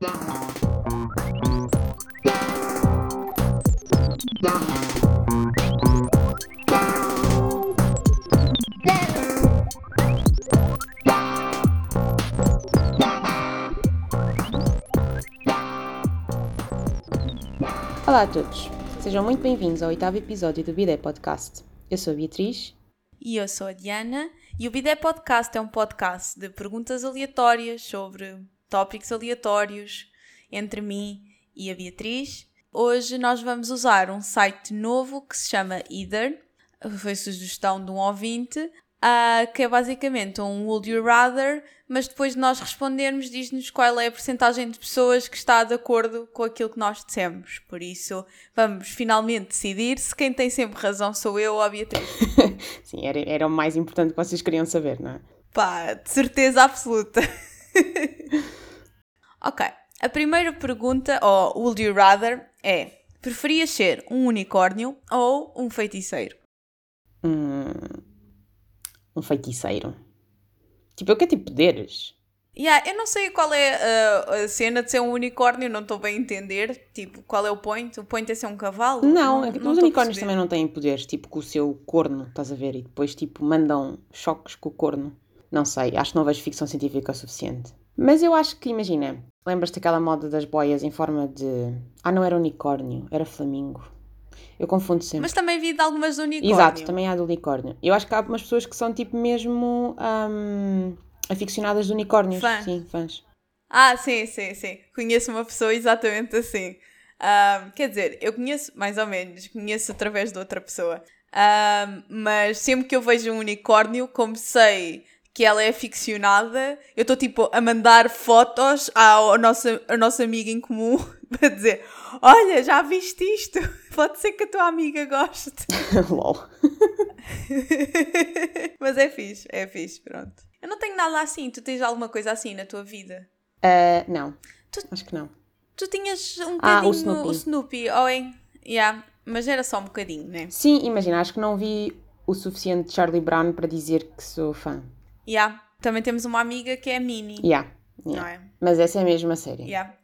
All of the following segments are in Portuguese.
Olá a todos, sejam muito bem-vindos ao oitavo episódio do Bidé Podcast. Eu sou a Beatriz. E eu sou a Diana, e o Bidé Podcast é um podcast de perguntas aleatórias sobre tópicos aleatórios entre mim e a Beatriz. Hoje nós vamos usar um site novo que se chama Either, foi sugestão de um ouvinte, uh, que é basicamente um Would You Rather, mas depois de nós respondermos, diz-nos qual é a porcentagem de pessoas que está de acordo com aquilo que nós dissemos. Por isso, vamos finalmente decidir se quem tem sempre razão sou eu ou a Beatriz. Sim, era, era o mais importante que vocês queriam saber, não é? Pá, de certeza absoluta. ok, a primeira pergunta, ou Would You Rather, é: preferias ser um unicórnio ou um feiticeiro? Hum, um feiticeiro. Tipo, eu quero tipo poderes. Yeah, eu não sei qual é a, a cena de ser um unicórnio, não estou bem a entender. Tipo, qual é o point? O point é ser um cavalo? Não, não, não os unicórnios também não têm poderes, tipo com o seu corno, estás a ver? E depois, tipo, mandam choques com o corno. Não sei, acho que não vejo ficção científica o suficiente. Mas eu acho que, imagina, lembras-te daquela moda das boias em forma de. Ah, não era unicórnio, era flamingo. Eu confundo sempre. Mas também vi de algumas do unicórnio. Exato, também há do unicórnio. Eu acho que há umas pessoas que são tipo mesmo um, aficionadas do unicórnios. Fãs. Sim, fãs. Ah, sim, sim, sim. Conheço uma pessoa exatamente assim. Um, quer dizer, eu conheço mais ou menos, conheço através de outra pessoa. Um, mas sempre que eu vejo um unicórnio, como sei que ela é aficionada, eu estou tipo a mandar fotos ao nosso, ao nosso amigo em comum para dizer: Olha, já viste isto? Pode ser que a tua amiga goste. LOL. Mas é fixe, é fixe, pronto. Eu não tenho nada assim. Tu tens alguma coisa assim na tua vida? Uh, não. Tu, Acho que não. Tu tinhas um ah, bocadinho o Snoopy, o Snoopy oh, hein? Yeah, mas era só um bocadinho, né? Sim, imagina, acho que não vi o suficiente de Charlie Brown para dizer que sou fã. Yeah. Também temos uma amiga que é a Minnie. Yeah. yeah. Não é? Mas essa é a série. Yeah.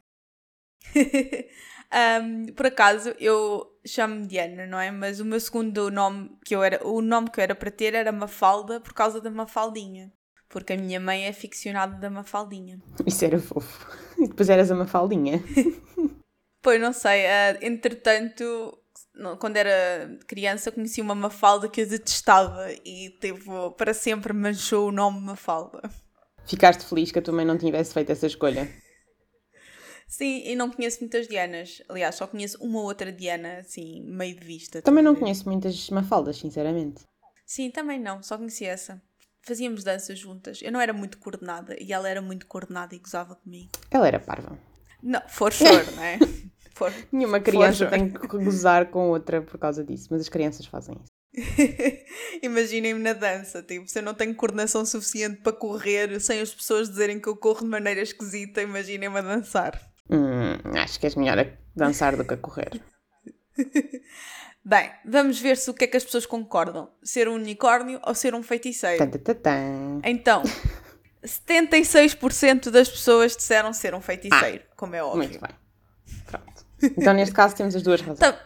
um, por acaso, eu chamo-me Diana, não é? Mas o meu segundo nome que eu era, o nome que eu era para ter era Mafalda por causa da Mafaldinha. Porque a minha mãe é ficcionada da Mafaldinha. Isso era fofo. E depois eras a Mafaldinha. pois não sei, uh, entretanto, quando era criança, conheci uma Mafalda que eu detestava e teve para sempre manchou o nome Mafalda. Ficaste feliz que a tua mãe não tivesse feito essa escolha? Sim, e não conheço muitas Dianas. Aliás, só conheço uma outra Diana, assim, meio de vista. Também não conheço muitas Mafaldas, sinceramente. Sim, também não, só conheci essa. Fazíamos danças juntas. Eu não era muito coordenada e ela era muito coordenada e gozava comigo. Ela era parva. Não, for sure, não é? For, Nenhuma criança tem que gozar com outra por causa disso, mas as crianças fazem isso. Imaginem-me na dança, tipo, se eu não tenho coordenação suficiente para correr sem as pessoas dizerem que eu corro de maneira esquisita, imaginem-me a dançar. Hum, acho que és melhor a dançar do que a correr. Bem, vamos ver se o que é que as pessoas concordam: ser um unicórnio ou ser um feiticeiro. Então, 76% das pessoas disseram ser um feiticeiro, ah, como é óbvio. Muito bem. Pronto. Então, neste caso, temos as duas razões. Então,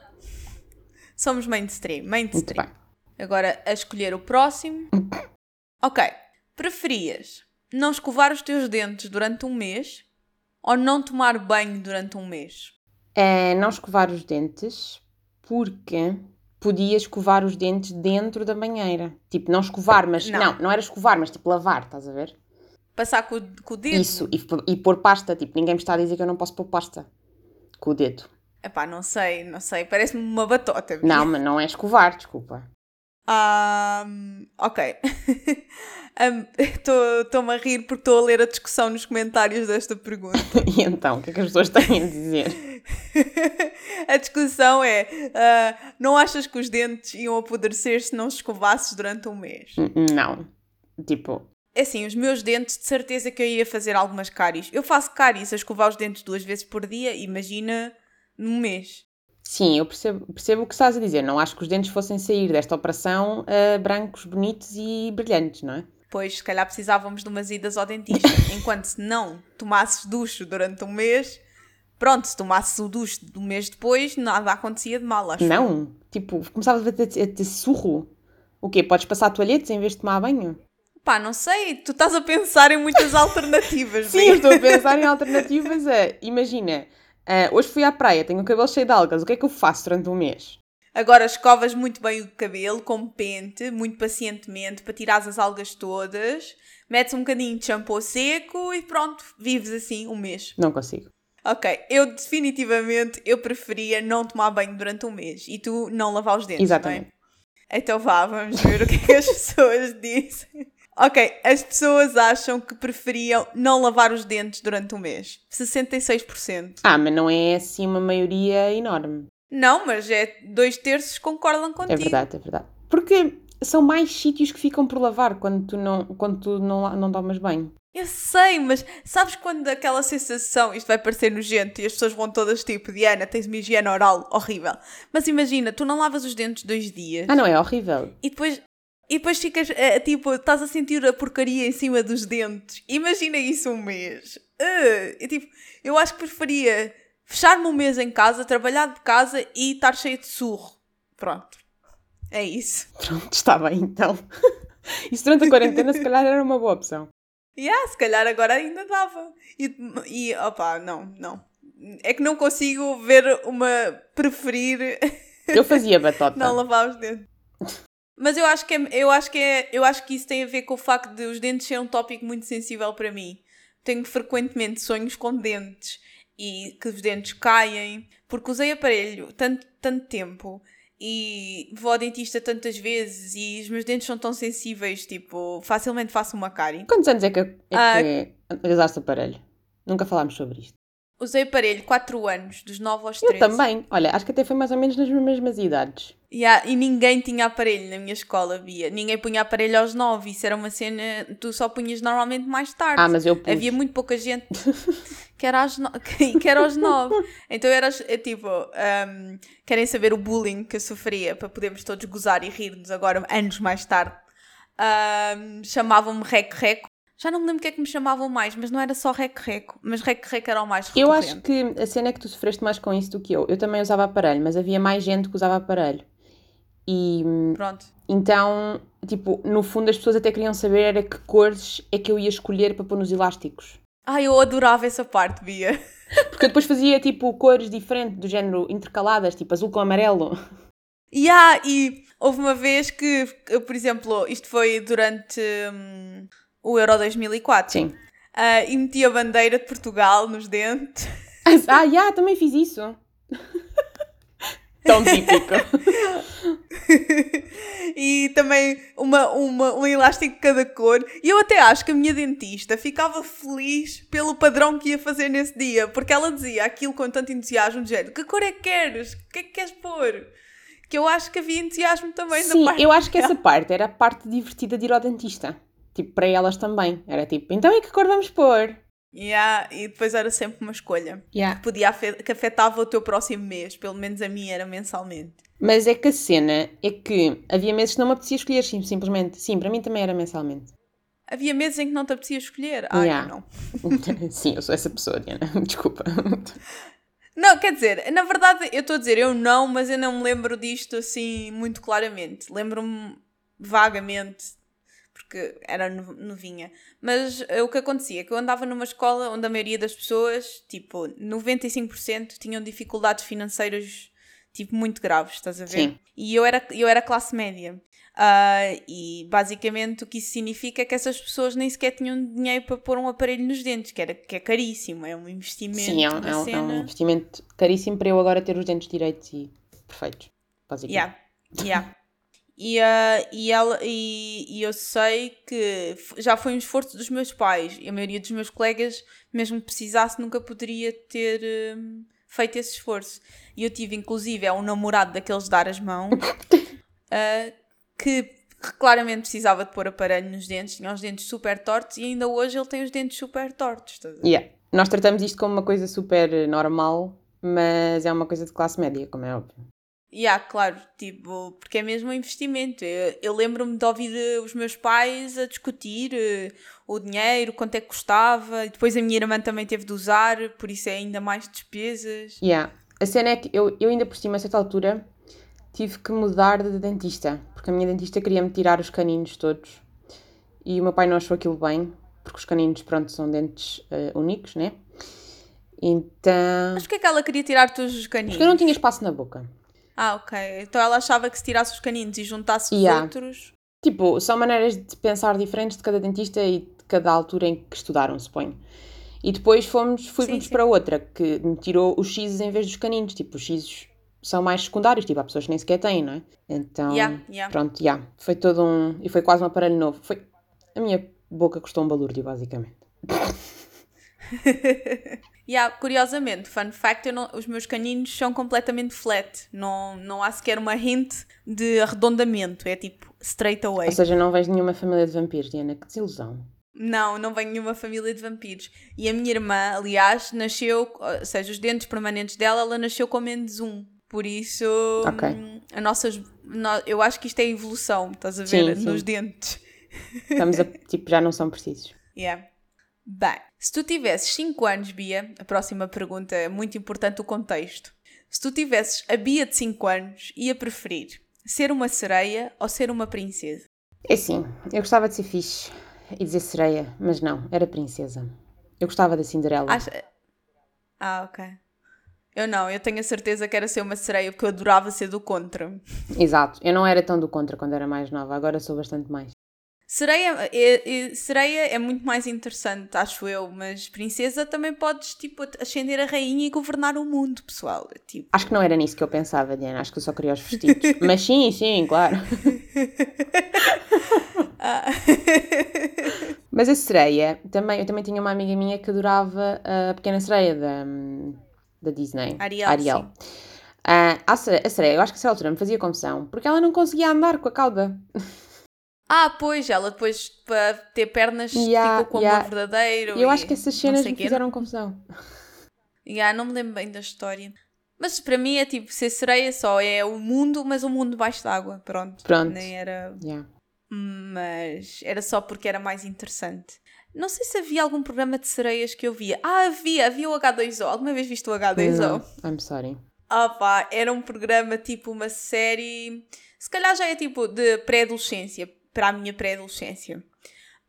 somos mainstream. mainstream. Agora, a escolher o próximo. ok. Preferias não escovar os teus dentes durante um mês ou não tomar banho durante um mês? É não escovar os dentes porque podia escovar os dentes dentro da banheira. Tipo, não escovar, mas. Não, não, não era escovar, mas tipo lavar, estás a ver? Passar com, com o dedo? Isso, e, e pôr pasta. Tipo, ninguém me está a dizer que eu não posso pôr pasta com o dedo. Epá, não sei, não sei. Parece-me uma batota. Não, mas não é escovar, desculpa. Um, ok. Estou-me um, a rir porque estou a ler a discussão nos comentários desta pergunta. e então, o que é que as pessoas têm a dizer? a discussão é: uh, não achas que os dentes iam apodrecer se não escovasses durante um mês? Não. Tipo. É assim, os meus dentes, de certeza que eu ia fazer algumas cáries. Eu faço cáries a escovar os dentes duas vezes por dia, imagina num mês. Sim, eu percebo, percebo o que estás a dizer. Não acho que os dentes fossem sair desta operação uh, brancos, bonitos e brilhantes, não é? pois se calhar precisávamos de umas idas ao dentista. Enquanto se não tomasses ducho durante um mês, pronto, se tomasses o ducho do mês depois, nada acontecia de mal, acho. Não, tipo, começavas a ter, a ter surro. O quê? Podes passar toalhetes em vez de tomar banho? Pá, não sei, tu estás a pensar em muitas alternativas. Sim, eu estou a pensar em alternativas a, imagina, uh, hoje fui à praia, tenho o cabelo cheio de algas, o que é que eu faço durante um mês? Agora escovas muito bem o cabelo com pente, muito pacientemente, para tirar as algas todas, metes um bocadinho de shampoo seco e pronto, vives assim um mês. Não consigo. Ok, eu definitivamente eu preferia não tomar banho durante um mês e tu não lavar os dentes. Exatamente. É? Então vá, vamos ver o que é que as pessoas dizem. Ok, as pessoas acham que preferiam não lavar os dentes durante um mês. 66%. Ah, mas não é assim uma maioria enorme. Não, mas é dois terços concordam contigo. É verdade, é verdade. Porque são mais sítios que ficam por lavar quando tu não, quando tu não, não tomas banho. Eu sei, mas sabes quando aquela sensação, isto vai parecer nojento e as pessoas vão todas tipo, Diana, tens uma higiene oral horrível. Mas imagina, tu não lavas os dentes dois dias. Ah, não, é horrível. E depois, e depois ficas, é, tipo, estás a sentir a porcaria em cima dos dentes. Imagina isso um mês. Uh, tipo, eu acho que preferia fechar-me um mês em casa, trabalhar de casa e estar cheio de surro. Pronto. É isso. Pronto, está bem então. Isso durante a quarentena se calhar era uma boa opção. Yeah, se calhar agora ainda dava. E, e opa, não, não. É que não consigo ver uma preferir. Eu fazia batota. não lavar os dentes. Mas eu acho que é, eu acho que é, eu acho que isso tem a ver com o facto de os dentes ser um tópico muito sensível para mim. Tenho frequentemente sonhos com dentes e que os dentes caem, porque usei aparelho tanto, tanto tempo e vou ao dentista tantas vezes e os meus dentes são tão sensíveis, tipo, facilmente faço uma cárie. Quantos anos é que, é ah, que usaste aparelho? Nunca falámos sobre isto. Usei aparelho 4 anos, dos 9 aos 13. Eu também. Olha, acho que até foi mais ou menos nas mesmas idades. Yeah, e ninguém tinha aparelho na minha escola, via. Ninguém punha aparelho aos 9. Isso era uma cena. Tu só punhas normalmente mais tarde. Ah, mas eu pus. Havia muito pouca gente que era aos, no... que era aos 9. Então era tipo. Um, querem saber o bullying que eu sofria para podermos todos gozar e rir-nos agora, anos mais tarde. Um, Chamavam-me Rec-Reco. Já não me lembro o que é que me chamavam mais, mas não era só rec-reco, mas rec-reco era o mais recorrente. Eu acho que a cena é que tu sofreste mais com isso do que eu. Eu também usava aparelho, mas havia mais gente que usava aparelho. E Pronto. então, tipo, no fundo as pessoas até queriam saber era que cores é que eu ia escolher para pôr nos elásticos. Ai, eu adorava essa parte, Bia. Porque eu depois fazia tipo cores diferentes, do género intercaladas, tipo azul com amarelo. Yeah, e houve uma vez que, por exemplo, isto foi durante hum, o Euro 2004. Sim. Uh, e meti a bandeira de Portugal nos dentes. Ah, já, yeah, também fiz isso. Tão típico. e também uma, uma, um elástico de cada cor. E eu até acho que a minha dentista ficava feliz pelo padrão que ia fazer nesse dia, porque ela dizia aquilo com tanto entusiasmo, de género: que cor é que queres? O que é que queres pôr? Que eu acho que havia entusiasmo também Sim, da parte. eu acho que essa parte era a parte divertida de ir ao dentista. Tipo, para elas também. Era tipo, então e que cor vamos pôr? Yeah, e depois era sempre uma escolha yeah. que, podia que afetava o teu próximo mês, pelo menos a mim era mensalmente. Mas é que a cena é que havia meses que não me apetecia escolher, simplesmente. Sim, para mim também era mensalmente. Havia meses em que não te apetecia escolher? Ah, yeah. não. Sim, eu sou essa pessoa, Diana. Desculpa. Não, quer dizer, na verdade eu estou a dizer eu não, mas eu não me lembro disto assim muito claramente. Lembro-me vagamente porque era novinha. Mas uh, o que acontecia é que eu andava numa escola onde a maioria das pessoas, tipo, 95% tinham dificuldades financeiras, tipo, muito graves, estás a ver? Sim. E eu era, eu era classe média. Uh, e basicamente o que isso significa é que essas pessoas nem sequer tinham dinheiro para pôr um aparelho nos dentes, que, era, que é caríssimo, é um investimento. Sim, é um, é um, é um investimento caríssimo para eu agora ter os dentes direitos e perfeitos, basicamente. Yeah, yeah. E, uh, e, ela, e, e, eu sei que já foi um esforço dos meus pais e a maioria dos meus colegas, mesmo que precisasse, nunca poderia ter um, feito esse esforço. E eu tive, inclusive, é um namorado daqueles de dar as mãos uh, que claramente precisava de pôr aparelho nos dentes, tinha os dentes super tortos e ainda hoje ele tem os dentes super tortos. Yeah. Nós tratamos isto como uma coisa super normal, mas é uma coisa de classe média, como é óbvio. Yeah, claro, tipo, porque é mesmo um investimento. Eu, eu lembro-me de ouvir eh, os meus pais a discutir uh, o dinheiro, quanto é que custava, e depois a minha irmã também teve de usar, por isso é ainda mais despesas. Yeah. A cena é que eu, eu ainda por cima, a certa altura, tive que mudar de dentista, porque a minha dentista queria-me tirar os caninos todos. E o meu pai não achou aquilo bem, porque os caninos, pronto, são dentes uh, únicos, né? Então. Mas porquê é que ela queria tirar todos os caninos? Porque eu não tinha espaço na boca. Ah, ok. Então ela achava que se tirasse os caninos e juntasse os yeah. outros. Tipo, são maneiras de pensar diferentes de cada dentista e de cada altura em que estudaram, suponho. E depois fomos, fomos para outra, que me tirou os X em vez dos caninos. Tipo, os X são mais secundários, tipo, há pessoas que nem sequer têm, não é? Então, yeah, yeah. pronto, já. Yeah, foi todo um. E foi quase um aparelho novo. Foi. A minha boca custou um balúrdio, basicamente. yeah, curiosamente, fun fact, não, os meus caninos são completamente flat. Não, não há sequer uma hint de arredondamento. É tipo straight away. Ou seja, não vens nenhuma família de vampiros, Diana. Que desilusão. Não, não venho nenhuma família de vampiros. E a minha irmã, aliás, nasceu, ou seja, os dentes permanentes dela, ela nasceu com menos um. Por isso, okay. a nossas, eu acho que isto é evolução, estás a ver? Sim, Nos sim. dentes. Estamos a, tipo, já não são precisos. Yeah. Bem, se tu tivesses 5 anos, Bia, a próxima pergunta é muito importante o contexto. Se tu tivesses a Bia de 5 anos, ia preferir ser uma sereia ou ser uma princesa? É sim, eu gostava de ser fixe e dizer sereia, mas não, era princesa. Eu gostava da Cinderela. Acha... Ah, ok. Eu não, eu tenho a certeza que era ser uma sereia porque eu adorava ser do contra. Exato, eu não era tão do contra quando era mais nova, agora sou bastante mais. Sereia é, é, sereia é muito mais interessante, acho eu, mas princesa também podes, tipo, ascender a rainha e governar o mundo, pessoal. Tipo... Acho que não era nisso que eu pensava, Diana, acho que eu só queria os vestidos. mas sim, sim, claro. Ah. mas a sereia, também, eu também tinha uma amiga minha que adorava a pequena sereia da, da Disney. Ariel. Ariel. Uh, a, sereia, a sereia, eu acho que essa altura me fazia confusão, porque ela não conseguia andar com a cauda. Ah, pois, ela depois para ter pernas yeah, ficou com yeah. amor verdadeiro. Eu acho que essas cenas me fizeram confusão. Yeah, não me lembro bem da história. Mas para mim é tipo, ser sereia só é o mundo, mas o mundo debaixo d'água. Pronto. Pronto. Nem era. Yeah. Mas era só porque era mais interessante. Não sei se havia algum programa de sereias que eu via. Ah, havia, havia o H2O. Alguma vez viste o H2O? Não, I'm sorry. Ah pá, era um programa tipo uma série. Se calhar já é tipo de pré-adolescência para a minha pré-adolescência.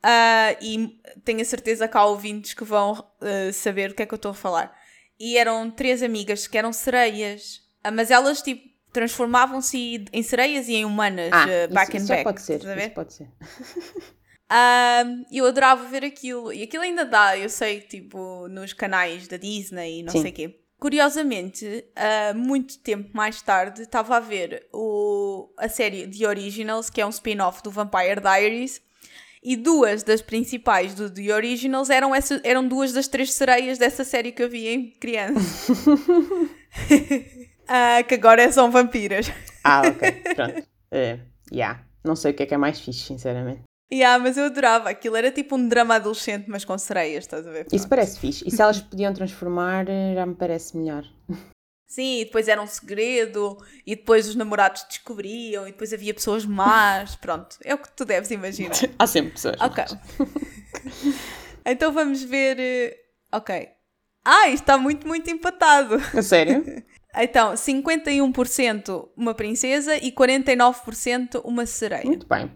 Uh, e tenho a certeza que há ouvintes que vão uh, saber o que é que eu estou a falar. E eram três amigas que eram sereias, uh, mas elas tipo transformavam-se em sereias e em humanas, ah, back isso, and back. Pode ser, isso pode ser. eu adorava ver aquilo, e aquilo ainda dá, eu sei, tipo, nos canais da Disney e não Sim. sei o quê. Curiosamente, uh, muito tempo mais tarde, estava a ver o, a série The Originals, que é um spin-off do Vampire Diaries, e duas das principais do The Originals eram, essa, eram duas das três sereias dessa série que eu vi em criança. uh, que agora são vampiras. Ah, ok. Pronto. Uh, yeah. Não sei o que é que é mais fixe, sinceramente. Yeah, mas eu adorava. Aquilo era tipo um drama adolescente, mas com sereias, estás a ver? Isso parece fixe. E se elas podiam transformar, eh, já me parece melhor. Sim, e depois era um segredo, e depois os namorados descobriam, e depois havia pessoas más. Pronto, é o que tu deves imaginar. Há sempre pessoas. Ok. então vamos ver. Eh, ok. Ah, isto está muito, muito empatado. A sério? Então, 51% uma princesa e 49% uma sereia. Muito bem.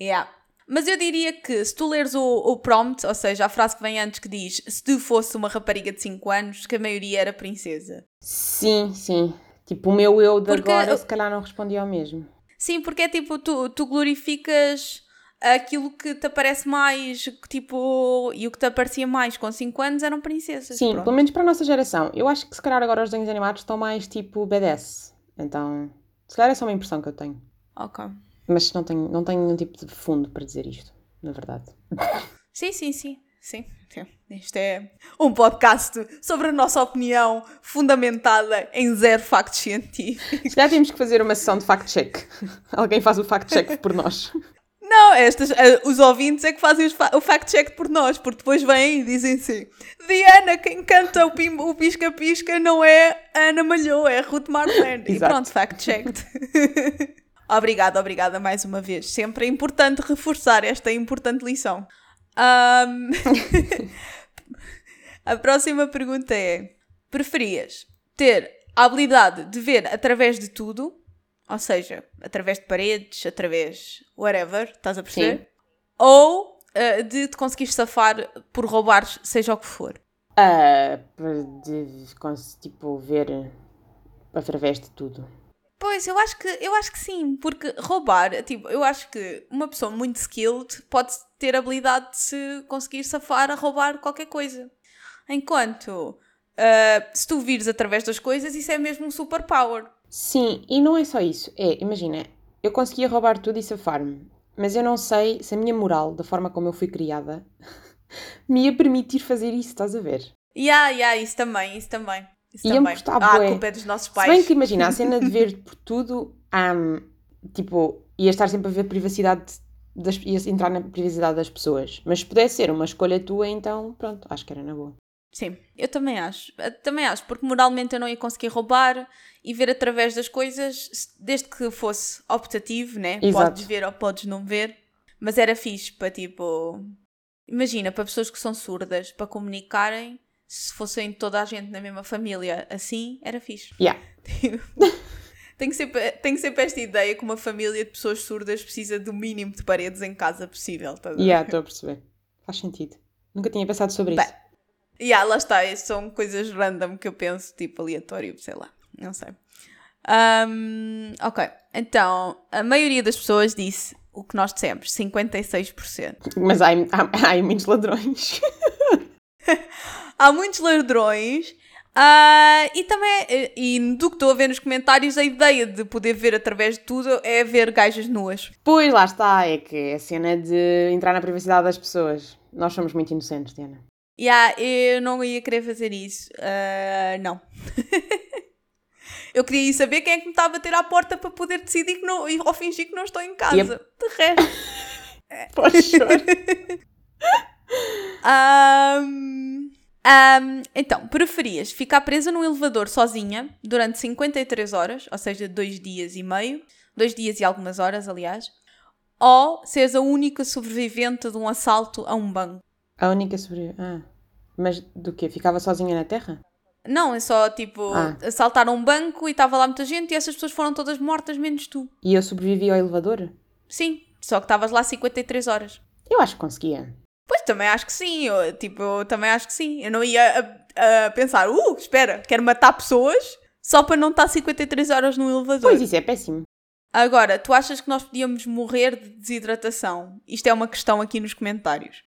Yeah. Mas eu diria que se tu leres o, o, prompt, ou seja, a frase que vem antes que diz se tu fosse uma rapariga de 5 anos, que a maioria era princesa. Sim, sim. Tipo, o meu eu de porque, agora se calhar não respondia ao mesmo. Sim, porque é tipo, tu, tu glorificas aquilo que te aparece mais, tipo, e o que te aparecia mais com 5 anos eram princesas. Sim, pronto. pelo menos para a nossa geração. Eu acho que se calhar agora os desenhos animados estão mais tipo BDS. Então, se calhar é só uma impressão que eu tenho. Ok. Mas não tenho, não tenho nenhum tipo de fundo para dizer isto, na verdade. Sim, sim, sim. Sim, Este é um podcast sobre a nossa opinião fundamentada em zero factos científicos. Já temos que fazer uma sessão de fact-check. Alguém faz o fact-check por nós. Não, estas, uh, os ouvintes é que fazem fa o fact-check por nós, porque depois vêm e dizem assim: Diana, quem canta o pisca-pisca não é Ana Malhou, é Ruth Marlene. e pronto, fact-checked. obrigada, obrigada mais uma vez. Sempre é importante reforçar esta importante lição. Um... a próxima pergunta é: Preferias ter a habilidade de ver através de tudo ou seja, através de paredes, através whatever, estás a perceber? Sim. Ou uh, de te conseguires safar por roubares seja o que for. Uh, de, tipo, ver através de tudo. Pois, eu acho que eu acho que sim, porque roubar, tipo, eu acho que uma pessoa muito skilled pode ter habilidade de se conseguir safar a roubar qualquer coisa. Enquanto uh, se tu vires através das coisas, isso é mesmo um superpower. Sim, e não é só isso. É, imagina, eu conseguia roubar tudo e safar-me, mas eu não sei se a minha moral, da forma como eu fui criada, me ia permitir fazer isso, estás a ver? Ya, yeah, yeah, isso também, isso também. Isso também. Gostar, ah, a culpa é dos nossos pais. Se bem que imagina, a cena de ver por tudo, um, tipo, ia estar sempre a ver privacidade, das, ia entrar na privacidade das pessoas. Mas se pudesse ser uma escolha tua, então pronto, acho que era na boa. Sim, eu também acho. Eu também acho, porque moralmente eu não ia conseguir roubar e ver através das coisas, desde que fosse optativo, né? Exato. Podes ver ou podes não ver. Mas era fixe para tipo. Imagina, para pessoas que são surdas, para comunicarem, se fossem toda a gente na mesma família assim, era fixe. Yeah. tenho, sempre, tenho sempre esta ideia que uma família de pessoas surdas precisa do mínimo de paredes em casa possível. Tá yeah, estou a perceber. Faz sentido. Nunca tinha pensado sobre Bem, isso. E yeah, lá está, são coisas random que eu penso, tipo aleatório, sei lá, não sei. Um, ok, então a maioria das pessoas disse o que nós dissemos, 56%. Mas há, há, há muitos ladrões. há muitos ladrões. Uh, e também, e do que estou a ver nos comentários, a ideia de poder ver através de tudo é ver gajas nuas. Pois lá está, é que é a cena de entrar na privacidade das pessoas. Nós somos muito inocentes, Diana. Yeah, eu não ia querer fazer isso. Uh, não. eu queria saber quem é que me está a bater à porta para poder decidir que não, ou fingir que não estou em casa. Yep. De resto. Pode chorar. um, um, então, preferias ficar presa num elevador sozinha durante 53 horas, ou seja, dois dias e meio, dois dias e algumas horas, aliás, ou seres a única sobrevivente de um assalto a um banco? A única sobrevivente. Ah. Mas do quê? Ficava sozinha na Terra? Não, é só tipo ah. assaltaram um banco e estava lá muita gente e essas pessoas foram todas mortas, menos tu. E eu sobrevivi ao elevador? Sim, só que estavas lá 53 horas. Eu acho que conseguia. Também acho que sim, eu, tipo, eu também acho que sim. Eu não ia a, a pensar, uh, espera, quero matar pessoas só para não estar 53 horas no elevador. Pois isso é péssimo. Agora, tu achas que nós podíamos morrer de desidratação? Isto é uma questão aqui nos comentários.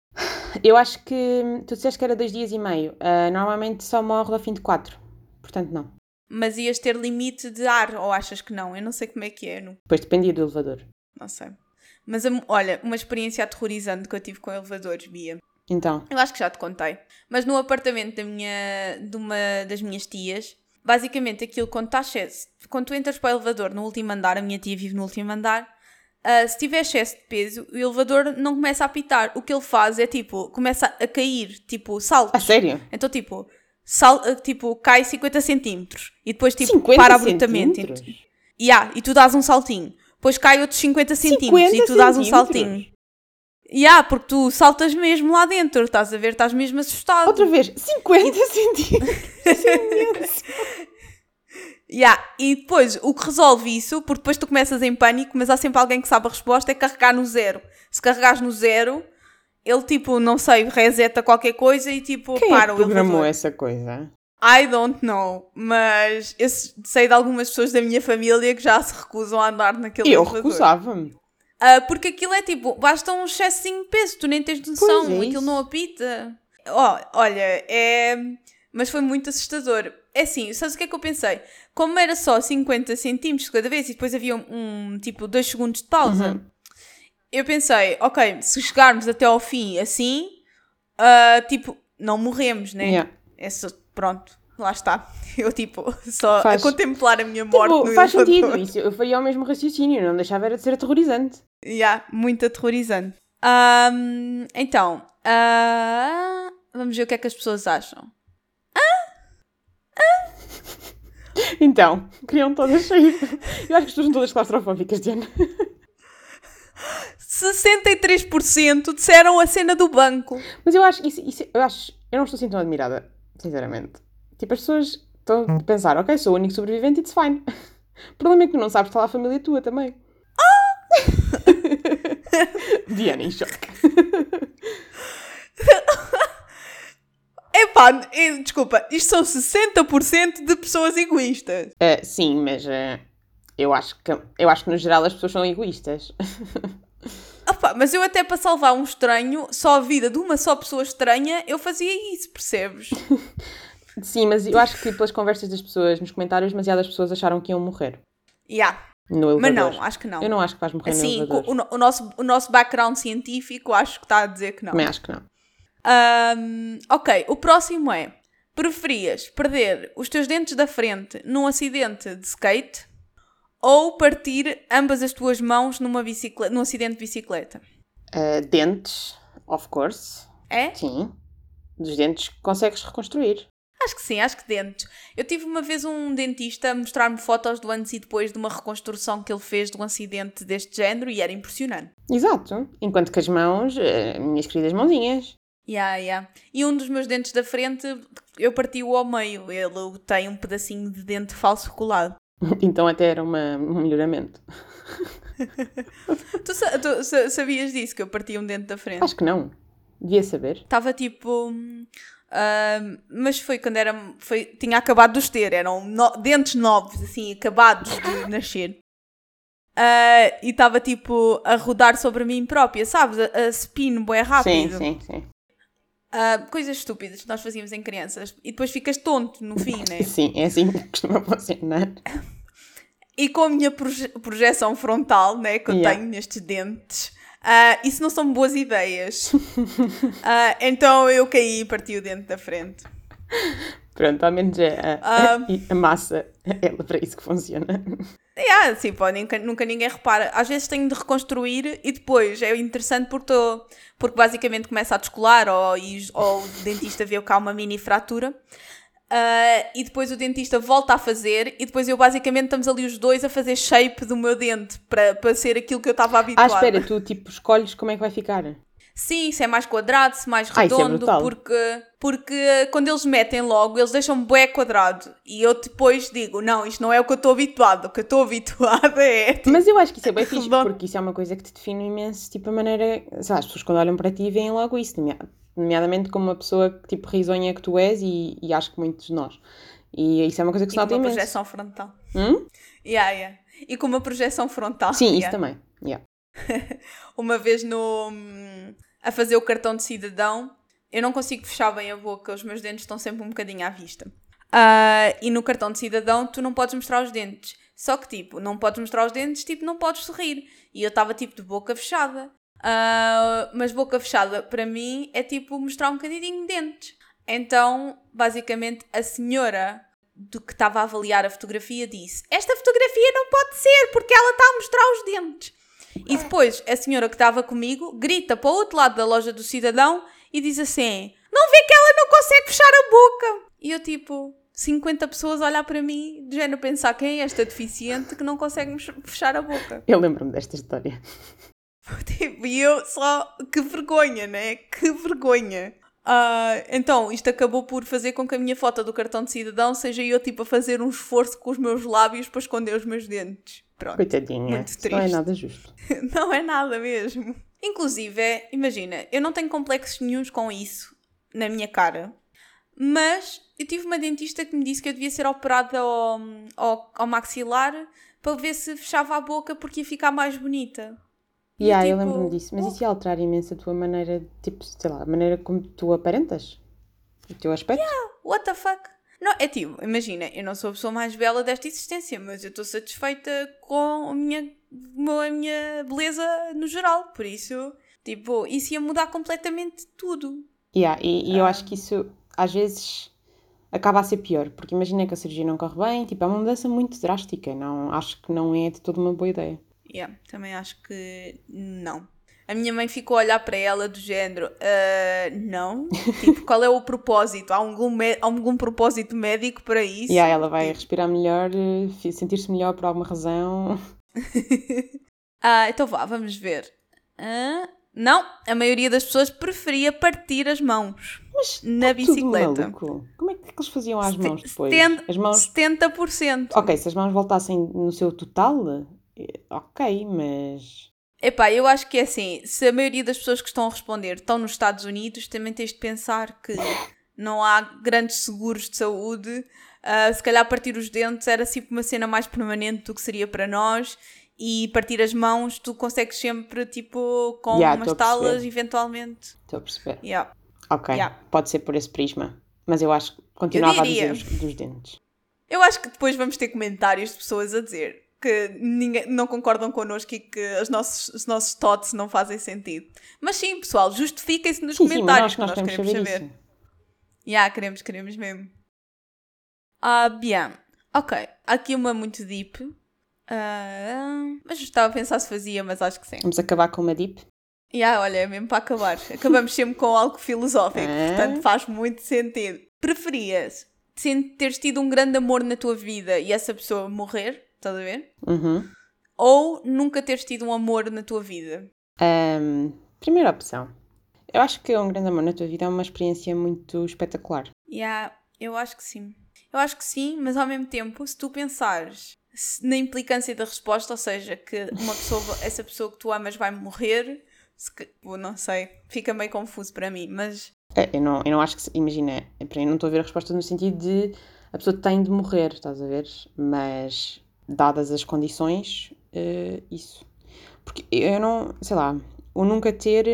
Eu acho que tu disseste que era dois dias e meio. Uh, normalmente só morre ao fim de quatro. Portanto, não. Mas ias ter limite de ar, ou achas que não? Eu não sei como é que é. Não... Pois dependia do elevador. Não sei. Mas olha, uma experiência aterrorizante que eu tive com elevadores, Bia. Então. Eu acho que já te contei. Mas no apartamento da minha, de uma das minhas tias, basicamente aquilo quando estás quando tu entras para o elevador no último andar, a minha tia vive no último andar, Uh, se tiver excesso de peso, o elevador não começa a apitar. O que ele faz é tipo, começa a cair, tipo, saltos. A sério? Então, tipo, sal, ah, tipo cai 50 centímetros e depois, tipo, para abruptamente. E, yeah, e tu dás um saltinho. Depois cai outros 50 centímetros e tu dás um saltinho. E yeah, porque tu saltas mesmo lá dentro, estás a ver, estás mesmo assustado. Outra vez, 50 centímetros. Yeah. E depois, o que resolve isso, porque depois tu começas em pânico, mas há sempre alguém que sabe a resposta, é carregar no zero. Se carregares no zero, ele tipo, não sei, reseta qualquer coisa e tipo, Quem para é que programou essa coisa? I don't know, mas eu sei de algumas pessoas da minha família que já se recusam a andar naquele Eu recusava-me. Uh, porque aquilo é tipo, basta um excesso de peso, tu nem tens noção, é aquilo não apita. Oh, olha, é. Mas foi muito assustador. É assim, sabes o que é que eu pensei? Como era só 50 centímetros cada vez e depois havia um, um tipo 2 segundos de pausa, uhum. eu pensei, ok, se chegarmos até ao fim assim, uh, tipo, não morremos, né? Yeah. É só, pronto. Lá está. Eu, tipo, só Faz- a contemplar a minha morte Tipo, no faz sentido. elevador. Isso, eu faria o mesmo raciocínio, não deixava era de ser aterrorizante. Yeah, muito aterrorizante. Ahm, então, ah, vamos ver o que é que as pessoas acham. Então, queriam todas sair. Eu acho que as pessoas são todas claustrofóbicas, Diana. 63% disseram a cena do banco. Mas eu acho, isso, isso- eu acho, eu não estou assim tão admirada, sinceramente. Tipo, as pessoas estão a pensar, ok, sou o único sobrevivente, it's fine. O problema é que tu não sabes que está lá a família tua também. Diana, em choque. Epá, desculpa, isto são 60% de pessoas egoístas. Ah, sim, mas ah, eu, acho que, eu acho que no geral as pessoas são egoístas. Opá, mas eu até para salvar um estranho, só a vida de uma só pessoa estranha, eu fazia isso, percebes? Sim, mas eu acho que pelas conversas das pessoas nos comentários, demasiadas pessoas acharam que iam morrer Yeah, no mas elevador. não, acho que não. Eu não acho que vais morrer no Assim, elevador. com o, no- o nosso, o nosso background científico, acho que está a dizer que não. Também acho que não. Ahm, ok, o próximo é: preferias perder os teus dentes da frente num acidente de skate ou partir ambas as tuas mãos numa bicicleta, num acidente de bicicleta? Ah, dentes, of course. É? Sim. Dos dentes consegues reconstruir. Acho que sim, acho que dentes. Eu tive uma vez um dentista a mostrar-me fotos do antes e depois de uma reconstrução que ele fez de um acidente deste género e era impressionante. Exato. Enquanto que as mãos, eh, minhas queridas mãozinhas. Yeah, yeah. E um dos meus dentes da frente, eu parti-o ao meio. Ele tem um pedacinho de dente falso colado. Então até era uma, um melhoramento. Tu, sa- tu sa- sabias disso, que eu parti um dente da frente? Acho que não. Devia saber. Estava tipo. ah, mas foi quando era. Foi, tinha acabado de os ter, eram no- dentes novos, assim, acabados de nascer. Ah, e estava tipo a rodar sobre mim própria, sabes? A, a spin bué Sim, rápido. sim, sim. Ah, coisas estúpidas que nós fazíamos em crianças. E depois ficas tonto no fim, né? Sim, é assim que costuma funcionar. E com a minha proje- projeção frontal, né, que eu Yeah. tenho nestes dentes, ah, isso não são boas ideias. Ah, então eu caí e parti o dente da frente. Pronto, ao menos é a, Ah. a massa é para isso que funciona. Yeah, assim, pô, nunca, nunca ninguém repara. Às vezes tenho de reconstruir e depois é interessante porque, tô, porque basicamente começa a descolar ou, e- ou o dentista vê que há uma mini fratura. Ah, e depois o dentista volta a fazer e depois eu basicamente estamos ali os dois a fazer shape do meu dente para, para ser aquilo que eu estava Ah, habituada. espera, tu tipo escolhes como é que vai ficar. Sim, se é mais quadrado, se mais Ah, isso é redondo, brutal. porque, porque quando eles metem logo, eles deixam bué quadrado. E eu depois digo, não, isto não é o que eu estou habituado, o que eu estou habituada é... tipo, Mas eu acho que isso é bem fixe, porque isso é uma coisa que te define imenso, tipo a maneira. Sei lá, as pessoas quando olham para ti veem logo isso, nomea- nomeadamente como uma pessoa que tipo risonha que tu és e, e acho que muitos de nós. E isso é uma coisa que se E com nota uma imenso. projeção frontal. Hum? Yeah, yeah. E com uma projeção frontal. Sim, isso yeah. também. Yeah. Uma vez no a fazer o cartão de cidadão, eu não consigo fechar bem a boca, os meus dentes estão sempre um bocadinho à vista. Ah, e no cartão de cidadão tu não podes mostrar os dentes. Só que tipo, não podes mostrar os dentes, tipo, não podes sorrir. E eu estava tipo de boca fechada. Ah, mas boca fechada para mim é tipo mostrar um bocadinho de dentes. Então, basicamente, a senhora do que estava a avaliar a fotografia disse: Esta fotografia não pode ser porque ela está a mostrar os dentes. E depois a senhora que estava comigo grita para o outro lado da loja do cidadão e diz assim: Não vê que ela não consegue fechar a boca? E eu tipo. 50 pessoas a olhar para mim, de género pensar quem é esta deficiente que não consegue fechar a boca. Eu lembro-me desta história. Tipo, e eu só. Que vergonha, né? Que vergonha. Ah, então, isto acabou por fazer com que a minha foto do cartão de cidadão seja eu, tipo, a fazer um esforço com os meus lábios para esconder os meus dentes. Pronto. Coitadinha. Muito Isso não é triste. nada justo. Não é nada mesmo. Inclusive, é- imagina, eu não tenho complexos nenhums com isso na minha cara, mas eu tive uma dentista que me disse que eu devia ser operada ao, ao, ao maxilar para ver se fechava a boca porque ia ficar mais bonita. E Yeah, eu tipo, lembro-me disso. Mas oh. isso ia alterar imenso a tua maneira, tipo, sei lá, a maneira como tu aparentas. O teu aspecto. What the fuck? Não, é tipo, imagina, eu não sou a pessoa mais bela desta existência, mas eu estou satisfeita com a minha, a minha beleza no geral, por isso, tipo, isso ia mudar completamente tudo. Yeah, e, e eu Ah. acho que isso, às vezes, acaba a ser pior, porque imagina que a cirurgia não corre bem, tipo, é uma mudança muito drástica, não, acho que não é de toda uma boa ideia. Yeah, também acho que não. A minha mãe ficou a olhar para ela do género, uh, não, tipo, qual é o propósito? Há algum, há algum propósito médico para isso? E yeah, ela vai tipo... respirar melhor, eh, sentir-se melhor por alguma razão. ah, então vá, vamos ver. Não, a maioria das pessoas preferia partir as mãos Mas na tá bicicleta. Como é que eles faziam às mãos depois? 70%, as mãos... 70%. Ok, se as mãos voltassem no seu total, eh, ok, mas. Epá, eu acho que é assim, se a maioria das pessoas que estão a responder estão nos Estados Unidos, também tens de pensar que não há grandes seguros de saúde. Uh, se calhar partir os dentes era tipo uma cena mais permanente do que seria para nós e partir as mãos, tu consegues sempre, tipo, com yeah, umas talas, eventualmente. Estou a perceber. Yeah. Ok, yeah. pode ser por esse prisma. Mas eu acho que continuava a dizer os, dos dentes. Eu acho que depois vamos ter comentários de pessoas a dizer que ninguém, não concordam connosco e que os nossos, os nossos thoughts não fazem sentido. Mas sim, pessoal, justifiquem-se nos sim, comentários sim, nós, que nós, nós queremos saber. saber. Já, yeah, queremos, queremos mesmo. Ah, bien. Ok, aqui uma muito deep. Uh, mas estava a pensar se fazia, mas acho que sim. Vamos acabar com uma deep? Yeah, olha, é mesmo para acabar. Acabamos sempre com algo filosófico, ah. portanto faz muito sentido. Preferias teres tido um grande amor na tua vida e essa pessoa morrer? Estás a ver? Uhum. Ou nunca teres tido um amor na tua vida? Um, primeira opção. Eu acho que um grande amor na tua vida é uma experiência muito espetacular. Yeah, eu acho que sim. Eu acho que sim, mas ao mesmo tempo, se tu pensares na implicância da resposta, ou seja, que uma pessoa, essa pessoa que tu amas vai morrer, se, não sei, fica meio confuso para mim, mas... É, eu, não, eu não acho que, imagina, para mim não estou a ver a resposta no sentido de a pessoa tem de morrer, estás a ver? Mas, dadas as condições, uh, isso. Porque eu não, sei lá, o nunca ter,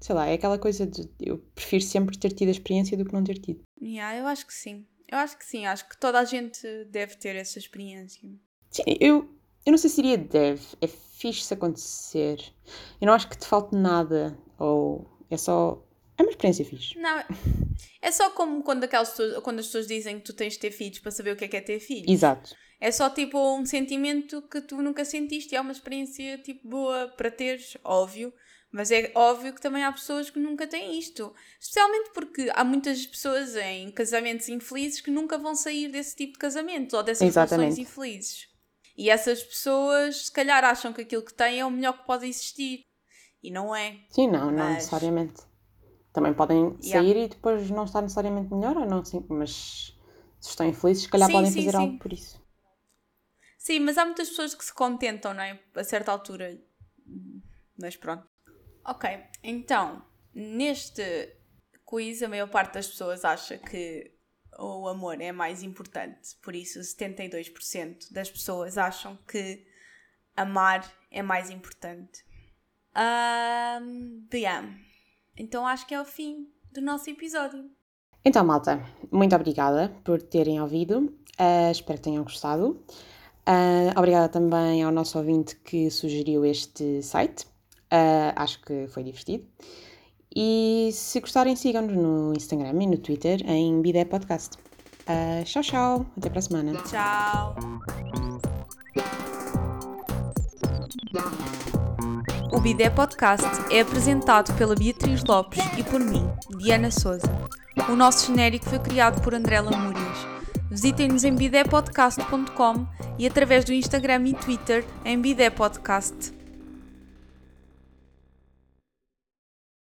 sei lá, é aquela coisa de, eu prefiro sempre ter tido a experiência do que não ter tido. Yeah, eu acho que sim. Eu acho que sim, acho que toda a gente deve ter essa experiência. Sim, eu, eu não sei se iria deve. É fixe se acontecer. Eu não acho que te falte nada. Ou é só. É uma experiência fixe. Não, é só como quando, aquelas pessoas, quando as pessoas dizem que tu tens de ter filhos para saber o que é que é ter filhos. Exato. É só tipo um sentimento que tu nunca sentiste e é uma experiência tipo boa para teres, óbvio. Mas é óbvio que também há pessoas que nunca têm isto. Especialmente porque há muitas pessoas em casamentos infelizes que nunca vão sair desse tipo de casamento ou dessas Exatamente. relações infelizes. E essas pessoas, se calhar, acham que aquilo que têm é o melhor que pode existir. E não é. Sim, não, mas... não necessariamente. Também podem sair yeah. e depois não estar necessariamente melhor, ou não, sim, mas se estão infelizes, se calhar sim, podem sim, fazer sim. algo por isso. Sim, mas há muitas pessoas que se contentam, não é? A certa altura. Mas pronto. Ok, então, neste quiz, a maior parte das pessoas acha que o amor é mais importante. Por isso, 72% das pessoas acham que amar é mais importante. Um, bem, então acho que é o fim do nosso episódio. Então, malta, muito obrigada por terem ouvido. Uh, espero que tenham gostado. Uh, obrigada também ao nosso ouvinte que sugeriu este site. Uh, acho que foi divertido. E se gostarem, sigam-nos no Instagram e no Twitter em Bidé Podcast. Uh, tchau, tchau. Até para a semana. Tchau. O Bidé Podcast é apresentado pela Beatriz Lopes e por mim, Diana Souza. O nosso genérico foi criado por André Lamúrias. Visitem-nos em bidépodcast.com e através do Instagram e Twitter em Bidé Podcast.